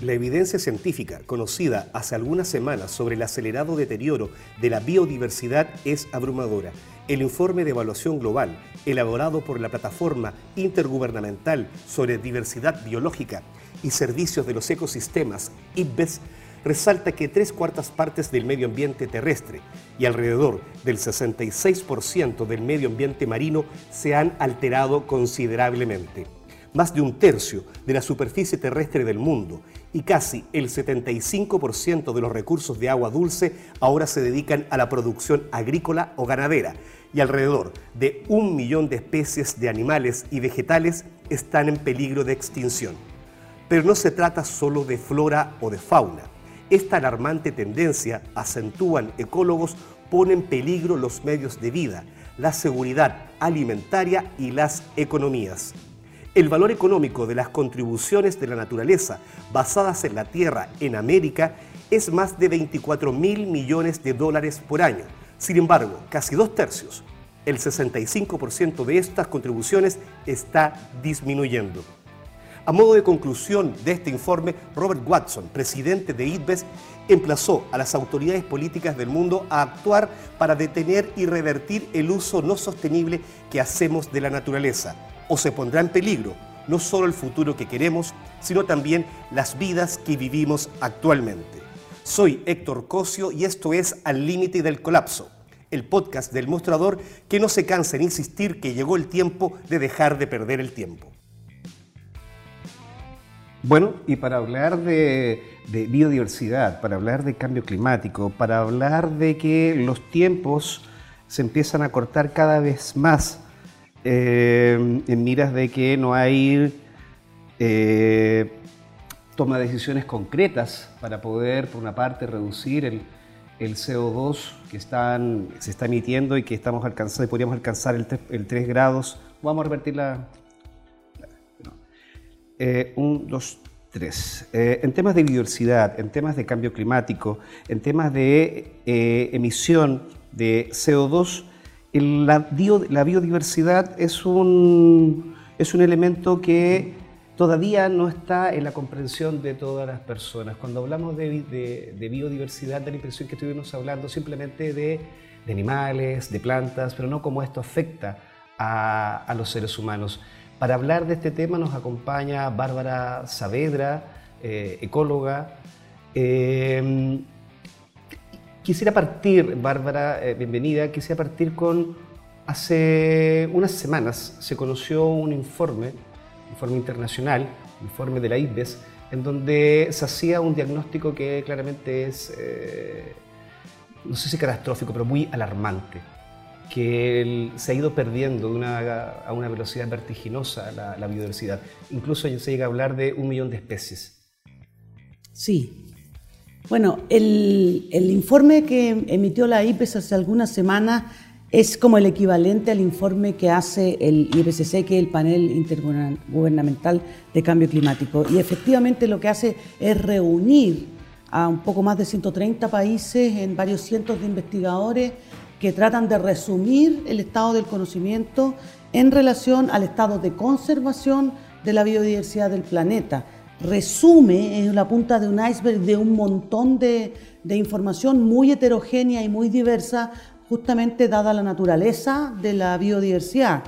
La evidencia científica conocida hace algunas semanas sobre el acelerado deterioro de la biodiversidad es abrumadora. El informe de evaluación global, elaborado por la Plataforma Intergubernamental sobre Diversidad Biológica y Servicios de los Ecosistemas, IPBES, resalta que tres cuartas partes del medio ambiente terrestre y alrededor del 66% del medio ambiente marino se han alterado considerablemente más de un tercio de la superficie terrestre del mundo y casi el 75% de los recursos de agua dulce ahora se dedican a la producción agrícola o ganadera y alrededor de un millón de especies de animales y vegetales están en peligro de extinción. Pero no se trata solo de flora o de fauna. Esta alarmante tendencia, acentúan ecólogos, pone en peligro los medios de vida, la seguridad alimentaria y las economías. El valor económico de las contribuciones de la naturaleza basadas en la tierra en América es más de 24 mil millones de dólares por año. Sin embargo, casi dos tercios, el 65% de estas contribuciones está disminuyendo. A modo de conclusión de este informe, Robert Watson, presidente de IDBES, emplazó a las autoridades políticas del mundo a actuar para detener y revertir el uso no sostenible que hacemos de la naturaleza o se pondrá en peligro no solo el futuro que queremos, sino también las vidas que vivimos actualmente. Soy Héctor Cosio y esto es Al Límite del Colapso, el podcast del mostrador que no se cansa en insistir que llegó el tiempo de dejar de perder el tiempo. Bueno, y para hablar de, de, biodiversidad, para hablar de cambio climático, para hablar de que los tiempos se empiezan a cortar cada vez más eh, en miras de que no hay eh, toma de decisiones concretas para poder, por una parte, reducir el, CO2 que están, se está emitiendo y que estamos alcanzando, podríamos alcanzar el 3, grados. Vamos a revertir la... Eh, un, dos, tres. en temas de biodiversidad, en temas de cambio climático, en temas de emisión de CO2, la, biodiversidad es un, es un elemento que todavía no está en la comprensión de todas las personas. Cuando hablamos de, biodiversidad, da la impresión que estuvimos hablando simplemente de, animales, de plantas, pero no cómo esto afecta a, los seres humanos. Para hablar de este tema nos acompaña Bárbara Saavedra, eh, ecóloga. Eh, Quisiera partir, Bárbara, eh, bienvenida, quisiera partir con, hace unas semanas se conoció un informe, informe internacional, informe de la IPBES, en donde se hacía un diagnóstico que claramente es, eh, no sé si catastrófico, pero muy alarmante, que se ha ido perdiendo a una velocidad vertiginosa la, la biodiversidad. Incluso se llega a hablar de un millón de especies. Sí, bueno, el, informe que emitió la IPES hace algunas semanas es como el equivalente al informe que hace el IPCC, que es el panel intergubernamental de cambio climático. Y efectivamente lo que hace es reunir a un poco más de 130 países en varios cientos de investigadores que tratan de resumir el estado del conocimiento en relación al estado de conservación de la biodiversidad del planeta resume en la punta de un iceberg de un montón de, información muy heterogénea y muy diversa, justamente dada la naturaleza de la biodiversidad.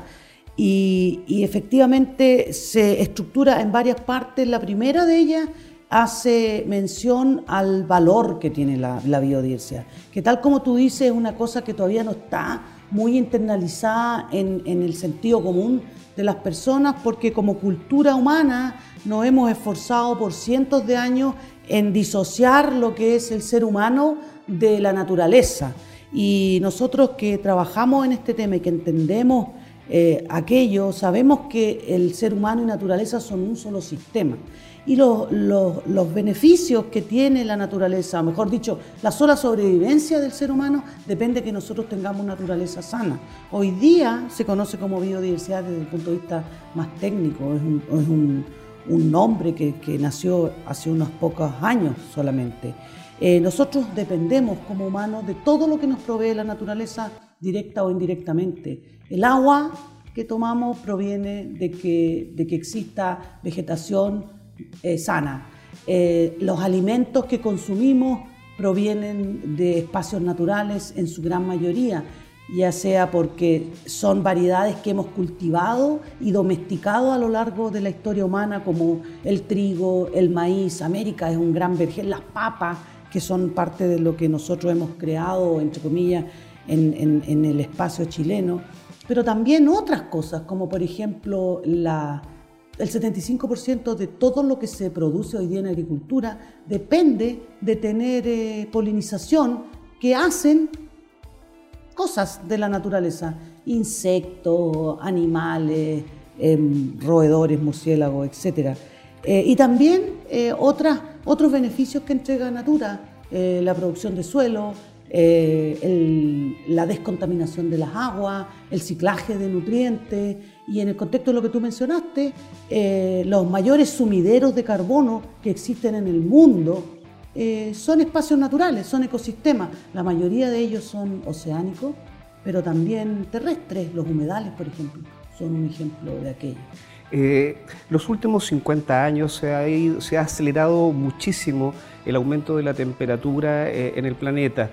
Y, efectivamente se estructura en varias partes. La primera de ellas hace mención al valor que tiene la, biodiversidad, que tal como tú dices es una cosa que todavía no está muy internalizada en, en el sentido común de las personas, porque como cultura humana nos hemos esforzado por cientos de años en disociar lo que es el ser humano de la naturaleza. Y nosotros que trabajamos en este tema y que entendemos eh, aquello, sabemos que el ser humano y naturaleza son un solo sistema. Y los, los, beneficios que tiene la naturaleza, o mejor dicho, la sola sobrevivencia del ser humano, depende de que nosotros tengamos naturaleza sana. Hoy día se conoce como biodiversidad desde el punto de vista más técnico, es un nombre que, nació hace unos pocos años solamente. Eh, nosotros dependemos como humanos de todo lo que nos provee la naturaleza, directa o indirectamente. El agua que tomamos proviene de que, de que exista vegetación eh, sana. Eh, los alimentos que consumimos provienen de espacios naturales en su gran mayoría, ya sea porque son variedades que hemos cultivado y domesticado a lo largo de la historia humana, como el trigo, el maíz, América es un gran vergel, las papas, que son parte de lo que nosotros hemos creado, entre comillas, en, en el espacio chileno, pero también otras cosas, como por ejemplo la, el 75% de todo lo que se produce hoy día en agricultura depende de tener eh, polinización que hacen cosas de la naturaleza, insectos, animales, em, roedores, murciélagos, etc. Eh, y también eh, otras, otros beneficios que entrega Natura, la producción de suelo, la descontaminación de las aguas, el ciclaje de nutrientes, y en el contexto de lo que tú mencionaste, eh, los mayores sumideros de carbono que existen en el mundo eh, son espacios naturales, son ecosistemas. La mayoría de ellos son oceánicos, pero también terrestres. Los humedales, por ejemplo, son un ejemplo de aquello. Eh, los últimos 50 años se ha, se ha, acelerado muchísimo el aumento de la temperatura en el planeta.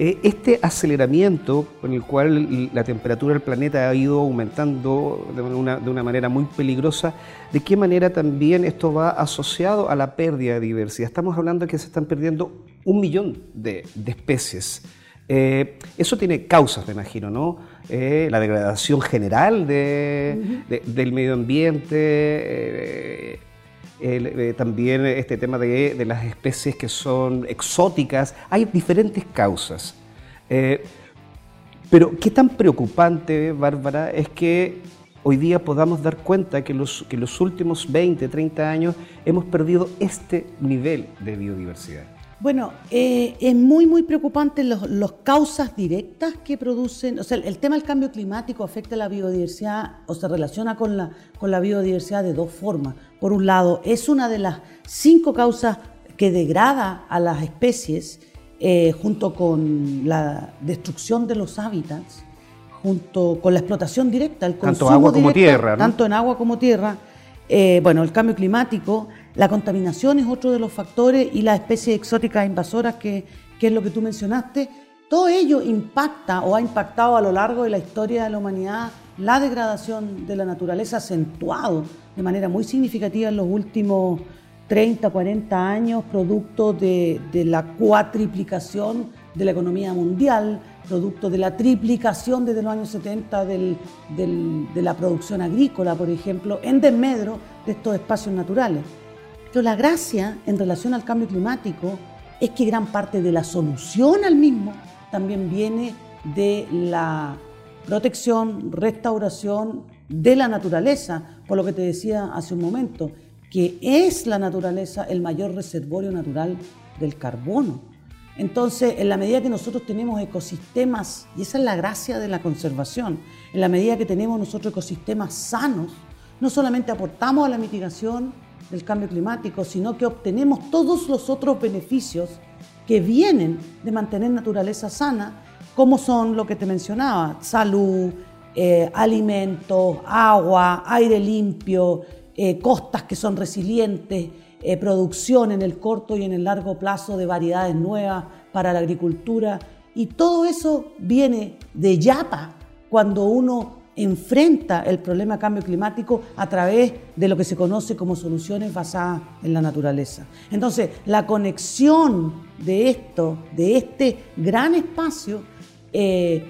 Eh, este aceleramiento con el cual la temperatura del planeta ha ido aumentando de una, manera muy peligrosa, ¿de qué manera también esto va asociado a la pérdida de diversidad? Estamos hablando de que se están perdiendo un millón de, especies. Eh, eso tiene causas, me imagino, ¿no? Eh, la degradación general del medio ambiente, también este tema de, las especies que son exóticas. Hay diferentes causas. Eh, pero qué tan preocupante, Bárbara, es que hoy día podamos dar cuenta que los, que los últimos 20, 30 años hemos perdido este nivel de biodiversidad. Bueno, eh, es muy, muy preocupante las causas directas que producen, o sea, el tema del cambio climático afecta a la biodiversidad o se relaciona con la, con la biodiversidad de dos formas. Por un lado, es una de las cinco causas que degrada a las especies eh, junto con la destrucción de los hábitats, junto con la explotación directa, el consumo tanto agua como tierra, tanto en agua como tierra, eh, bueno, el cambio climático, la contaminación es otro de los factores y las especies exóticas invasoras, que, es lo que tú mencionaste, todo ello impacta o ha impactado a lo largo de la historia de la humanidad la degradación de la naturaleza acentuado de manera muy significativa en los últimos 30, 40 años, producto de, la cuatriplicación de la economía mundial, producto de la triplicación desde los años 70 de la producción agrícola, por ejemplo, en desmedro de estos espacios naturales. Pero la gracia en relación al cambio climático es que gran parte de la solución al mismo también viene de la protección, restauración de la naturaleza, por lo que te decía hace un momento, que es la naturaleza el mayor reservorio natural del carbono. Entonces, en la medida que nosotros tenemos ecosistemas, y esa es la gracia de la conservación, en la medida que tenemos nosotros ecosistemas sanos, no solamente aportamos a la mitigación del cambio climático, sino que obtenemos todos los otros beneficios que vienen de mantener naturaleza sana, como son lo que te mencionaba, salud, eh, alimentos, agua, aire limpio, eh, costas que son resilientes, eh, producción en el corto y en el largo plazo de variedades nuevas para la agricultura. Y todo eso viene de yapa cuando uno enfrenta el problema de cambio climático a través de lo que se conoce como soluciones basadas en la naturaleza. Entonces, la conexión de esto, de este gran espacio, eh,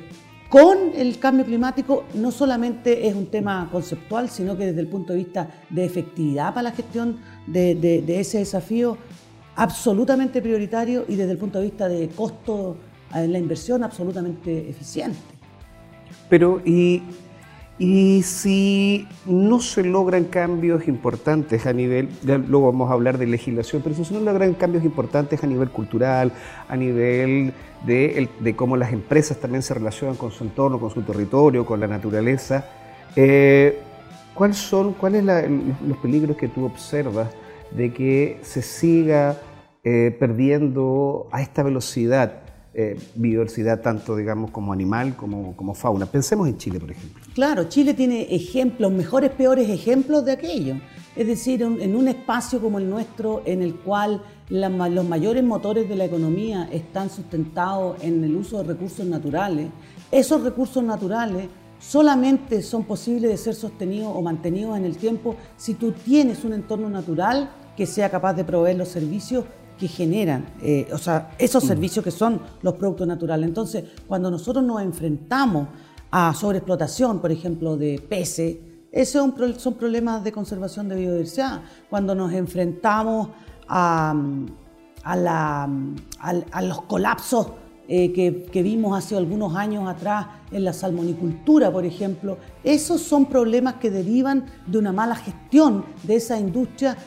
con el cambio climático no solamente es un tema conceptual, sino que desde el punto de vista de efectividad para la gestión de, ese desafío, absolutamente prioritario y desde el punto de vista de costo en la inversión, absolutamente eficiente. Pero, ¿y y si no se logran cambios importantes a nivel, luego vamos a hablar de legislación, pero si no se logran cambios importantes a nivel cultural, a nivel de, cómo las empresas también se relacionan con su entorno, con su territorio, con la naturaleza, eh, ¿cuáles son cuáles los peligros que tú observas de que se siga eh, perdiendo a esta velocidad eh, biodiversidad tanto, digamos, como animal como, como fauna. Pensemos en Chile, por ejemplo. Claro, Chile tiene ejemplos, mejores, peores ejemplos de aquello. Es decir, en un espacio como el nuestro, en el cual los mayores motores de la economía están sustentados en el uso de recursos naturales, esos recursos naturales solamente son posibles de ser sostenidos o mantenidos en el tiempo si tú tienes un entorno natural que sea capaz de proveer los servicios que generan, eh, o sea, esos mm. servicios que son los productos naturales. Entonces, cuando nosotros nos enfrentamos a sobreexplotación, por ejemplo, de peces, esos son problemas de conservación de biodiversidad. Cuando nos enfrentamos a, a los colapsos eh, que, vimos hace algunos años atrás en la salmonicultura, por ejemplo. Esos son problemas que derivan de una mala gestión de esa industria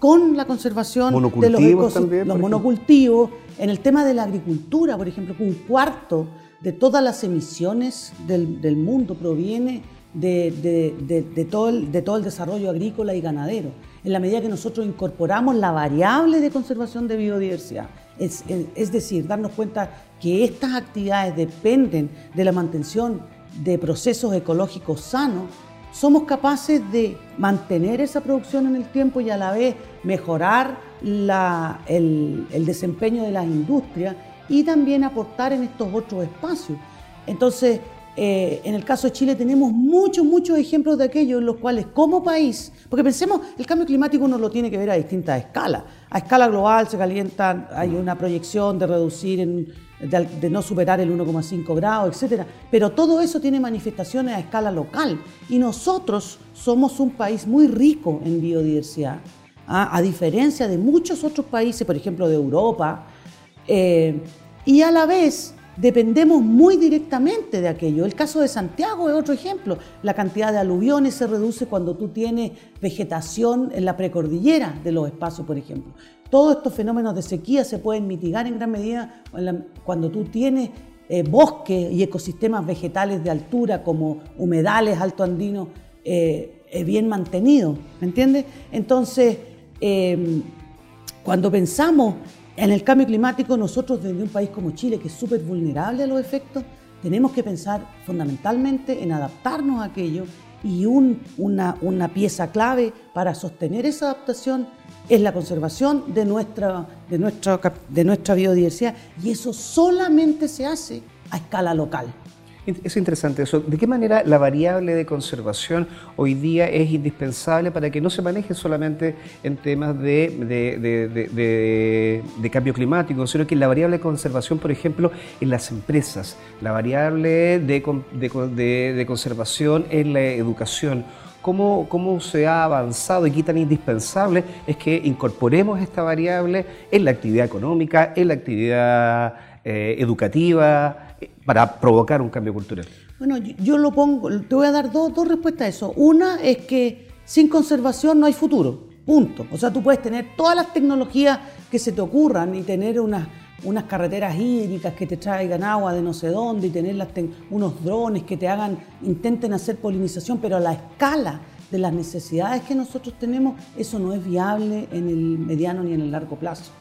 con la conservación de los, los monocultivos. En el tema de la agricultura, por ejemplo, un cuarto de todas las emisiones del, mundo proviene de, todo el, de todo el desarrollo agrícola y ganadero. En la medida que nosotros incorporamos la variable de conservación de biodiversidad, es, decir, darnos cuenta que estas actividades dependen de la mantención de procesos ecológicos sanos, somos capaces de mantener esa producción en el tiempo y a la vez mejorar el, desempeño de las industrias y también aportar en estos otros espacios. Entonces, eh, en el caso de Chile tenemos muchos, muchos ejemplos de aquellos en los cuales como país, porque pensemos, el cambio climático uno lo tiene que ver a distintas escalas. A escala global se calientan, hay una proyección de reducir, de, no superar el 1,5 grados, etc. Pero todo eso tiene manifestaciones a escala local y nosotros somos un país muy rico en biodiversidad, ¿ah? a diferencia de muchos otros países, por ejemplo de Europa, eh, y a la vez dependemos muy directamente de aquello. El caso de Santiago es otro ejemplo. La cantidad de aluviones se reduce cuando tú tienes vegetación en la precordillera de los espacios, por ejemplo. Todos estos fenómenos de sequía se pueden mitigar en gran medida cuando tú tienes eh, bosques y ecosistemas vegetales de altura como humedales altoandinos eh, eh, bien mantenidos, ¿me entiendes? Entonces, cuando pensamos en el cambio climático, nosotros desde un país como Chile, que es súper vulnerable a los efectos, tenemos que pensar fundamentalmente en adaptarnos a aquello y una, una, pieza clave para sostener esa adaptación es la conservación de nuestra, de, nuestra, de nuestra biodiversidad y eso solamente se hace a escala local. Es interesante eso. ¿De qué manera la variable de conservación hoy día es indispensable para que no se maneje solamente en temas de, cambio climático, sino que la variable de conservación, por ejemplo, en las empresas, la variable de, conservación en la educación? Cómo, cómo, se ha avanzado y qué tan indispensable es que incorporemos esta variable en la actividad económica, en la actividad eh, educativa, para provocar un cambio cultural? Bueno, yo, lo pongo, te voy a dar dos, dos respuestas a eso. Una es que sin conservación no hay futuro, punto. O sea, tú puedes tener todas las tecnologías que se te ocurran y tener unas, unas carreteras hídricas que te traigan agua de no sé dónde y tener unos drones que te hagan, intenten hacer polinización, pero a la escala de las necesidades que nosotros tenemos, eso no es viable en el mediano ni en el largo plazo.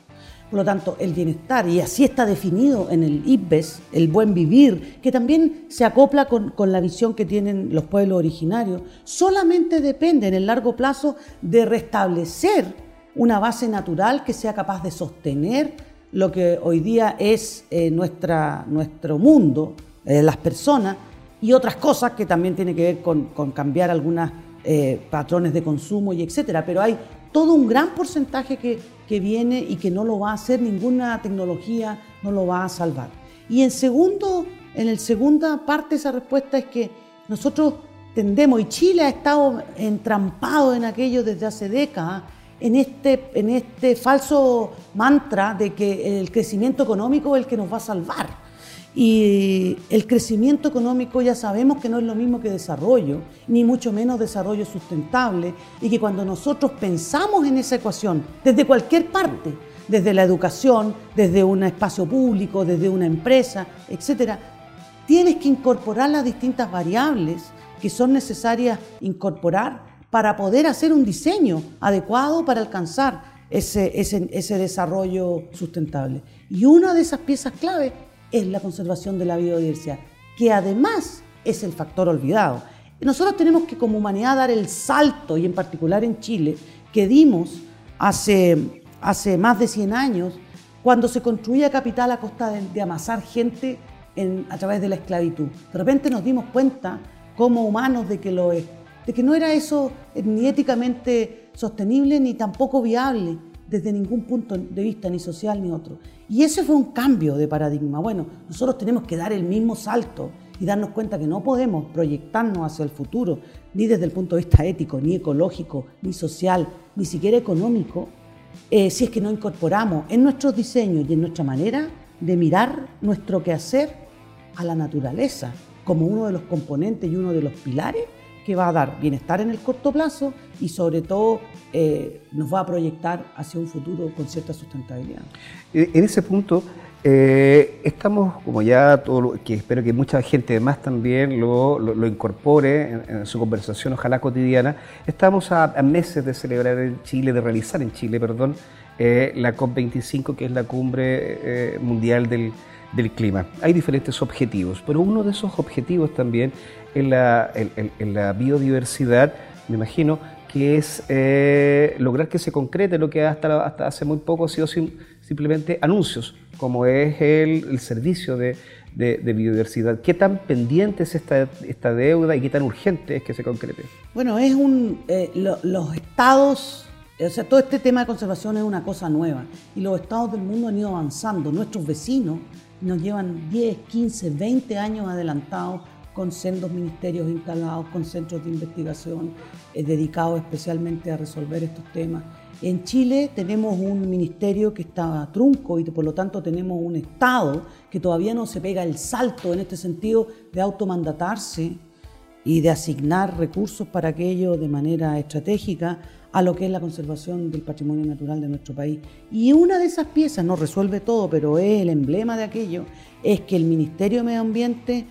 Por lo tanto, el bienestar, y así está definido en el IPBES, el buen vivir, que también se acopla con, la visión que tienen los pueblos originarios, solamente depende en el largo plazo de restablecer una base natural que sea capaz de sostener lo que hoy día es eh, nuestra, nuestro mundo, eh, las personas, y otras cosas que también tienen que ver con, cambiar algunos eh, patrones de consumo y etcétera. Pero hay todo un gran porcentaje que, que viene y que no lo va a hacer ninguna tecnología, no lo va a salvar. Y en segundo, en el segunda parte de esa respuesta es que nosotros tendemos, y Chile ha estado entrampado en aquello desde hace décadas, en este, en este falso mantra de que el crecimiento económico es el que nos va a salvar. Y el crecimiento económico ya sabemos que no es lo mismo que desarrollo, ni mucho menos desarrollo sustentable, y que cuando nosotros pensamos en esa ecuación, desde cualquier parte, desde la educación, desde un espacio público, desde una empresa, etc., tienes que incorporar las distintas variables que son necesarias incorporar para poder hacer un diseño adecuado para alcanzar ese, ese, ese desarrollo sustentable. Y una de esas piezas clave es la conservación de la biodiversidad, que además es el factor olvidado. Nosotros tenemos que como humanidad dar el salto, y en particular en Chile, que dimos hace, hace más de 100 años, cuando se construía capital a costa de, amasar gente a través de la esclavitud. De repente nos dimos cuenta como humanos de que, lo, de que no era eso ni éticamente sostenible ni tampoco viable desde ningún punto de vista, ni social ni otro. Y ese fue un cambio de paradigma. Bueno, nosotros tenemos que dar el mismo salto y darnos cuenta que no podemos proyectarnos hacia el futuro, ni desde el punto de vista ético, ni ecológico, ni social, ni siquiera económico, eh, si es que no incorporamos en nuestros diseños y en nuestra manera de mirar nuestro quehacer a la naturaleza como uno de los componentes y uno de los pilares que va a dar bienestar en el corto plazo y sobre todo eh, nos va a proyectar hacia un futuro con cierta sustentabilidad. En ese punto, eh, estamos, como ya todo lo, que espero que mucha gente más también lo, incorpore en, su conversación, ojalá cotidiana, estamos a, meses de celebrar en Chile, de realizar en Chile, perdón, eh, la COP25, que es la cumbre eh, mundial del, del, clima. Hay diferentes objetivos, pero uno de esos objetivos también en la, en la biodiversidad, me imagino, que es lograr que se concrete lo que hasta, hasta hace muy poco ha sido simplemente anuncios como es el, servicio de, biodiversidad. ¿Qué tan pendiente es esta, esta, deuda y qué tan urgente es que se concrete? Bueno, es un, eh, los estados, o sea, todo este tema de conservación es una cosa nueva y los estados del mundo han ido avanzando. Nuestros vecinos nos llevan 10, 15, 20 años adelantados con sendos ministerios instalados, con centros de investigación eh, dedicados especialmente a resolver estos temas. En Chile tenemos un ministerio que está trunco y por lo tanto tenemos un Estado que todavía no se pega el salto en este sentido de automandatarse y de asignar recursos para aquello de manera estratégica a lo que es la conservación del patrimonio natural de nuestro país. Y una de esas piezas, no resuelve todo, pero es el emblema de aquello, es que el Ministerio de Medio Ambiente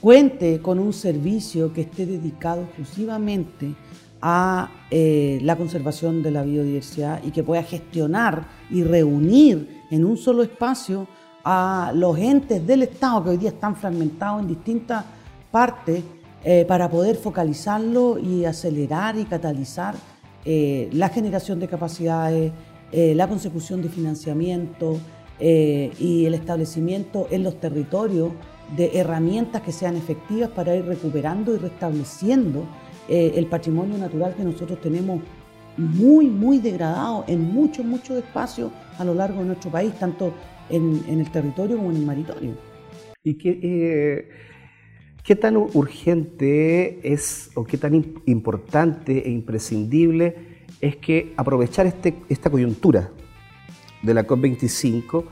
cuente con un servicio que esté dedicado exclusivamente a eh, la conservación de la biodiversidad y que pueda gestionar y reunir en un solo espacio a los entes del Estado que hoy día están fragmentados en distintas partes eh, para poder focalizarlo y acelerar y catalizar eh, la generación de capacidades, la consecución de financiamiento y el establecimiento en los territorios de herramientas que sean efectivas para ir recuperando y restableciendo eh, el patrimonio natural que nosotros tenemos muy, muy degradado en muchos, muchos espacios a lo largo de nuestro país, tanto en, el territorio como en el maritorio. ¿Y eh, qué tan urgente es o qué tan importante e imprescindible es que aprovechar este, esta coyuntura de la COP25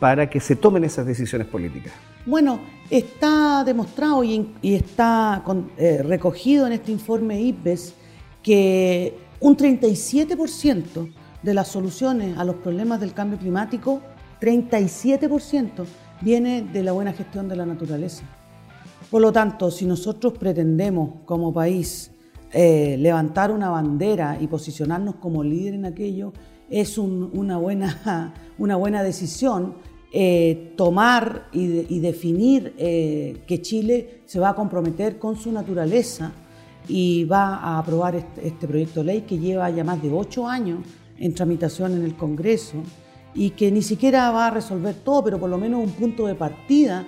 para que se tomen esas decisiones políticas? Bueno, está demostrado y, está eh, recogido en este informe IPBES que un 37% de las soluciones a los problemas del cambio climático, 37% viene de la buena gestión de la naturaleza. Por lo tanto, si nosotros pretendemos como país eh, levantar una bandera y posicionarnos como líder en aquello, es una, buena, una buena decisión eh, tomar y, definir eh, que Chile se va a comprometer con su naturaleza y va a aprobar este, este, proyecto de ley que lleva ya más de ocho años en tramitación en el Congreso y que ni siquiera va a resolver todo, pero por lo menos un punto de partida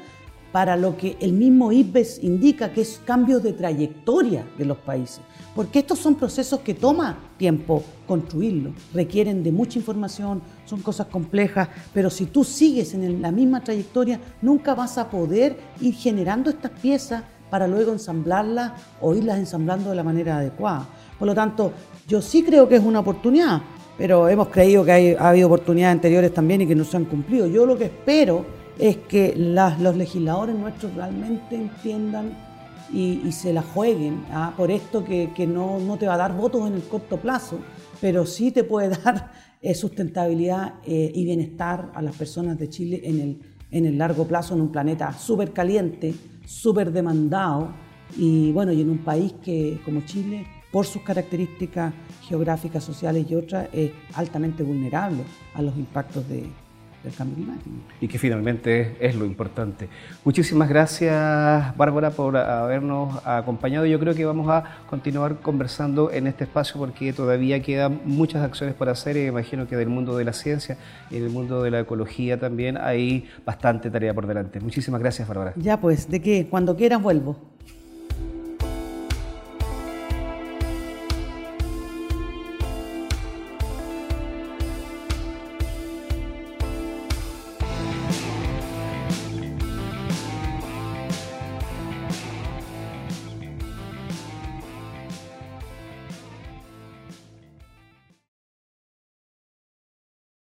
para lo que el mismo IPBES indica que es cambios de trayectoria de los países. Porque estos son procesos que toma tiempo construirlos, requieren de mucha información, son cosas complejas, pero si tú sigues en la misma trayectoria, nunca vas a poder ir generando estas piezas para luego ensamblarlas o irlas ensamblando de la manera adecuada. Por lo tanto, yo sí creo que es una oportunidad, pero hemos creído que ha habido oportunidades anteriores también y que no se han cumplido. Yo lo que espero es que los legisladores nuestros realmente entiendan y, se la jueguen ¿ah? por esto que, no, te va a dar votos en el corto plazo, pero sí te puede dar eh, sustentabilidad eh, y bienestar a las personas de Chile en el, en el largo plazo, en un planeta súper caliente, súper demandado y bueno, y en un país que como Chile, por sus características geográficas, sociales y otras, es altamente vulnerable a los impactos de, del cambio climático. Y que finalmente es lo importante. Muchísimas gracias, Bárbara, por habernos acompañado. Yo creo que vamos a continuar conversando en este espacio porque todavía quedan muchas acciones por hacer y imagino que del mundo de la ciencia y del mundo de la ecología también hay bastante tarea por delante. Muchísimas gracias, Bárbara. Ya pues, de qué, cuando quieras vuelvo.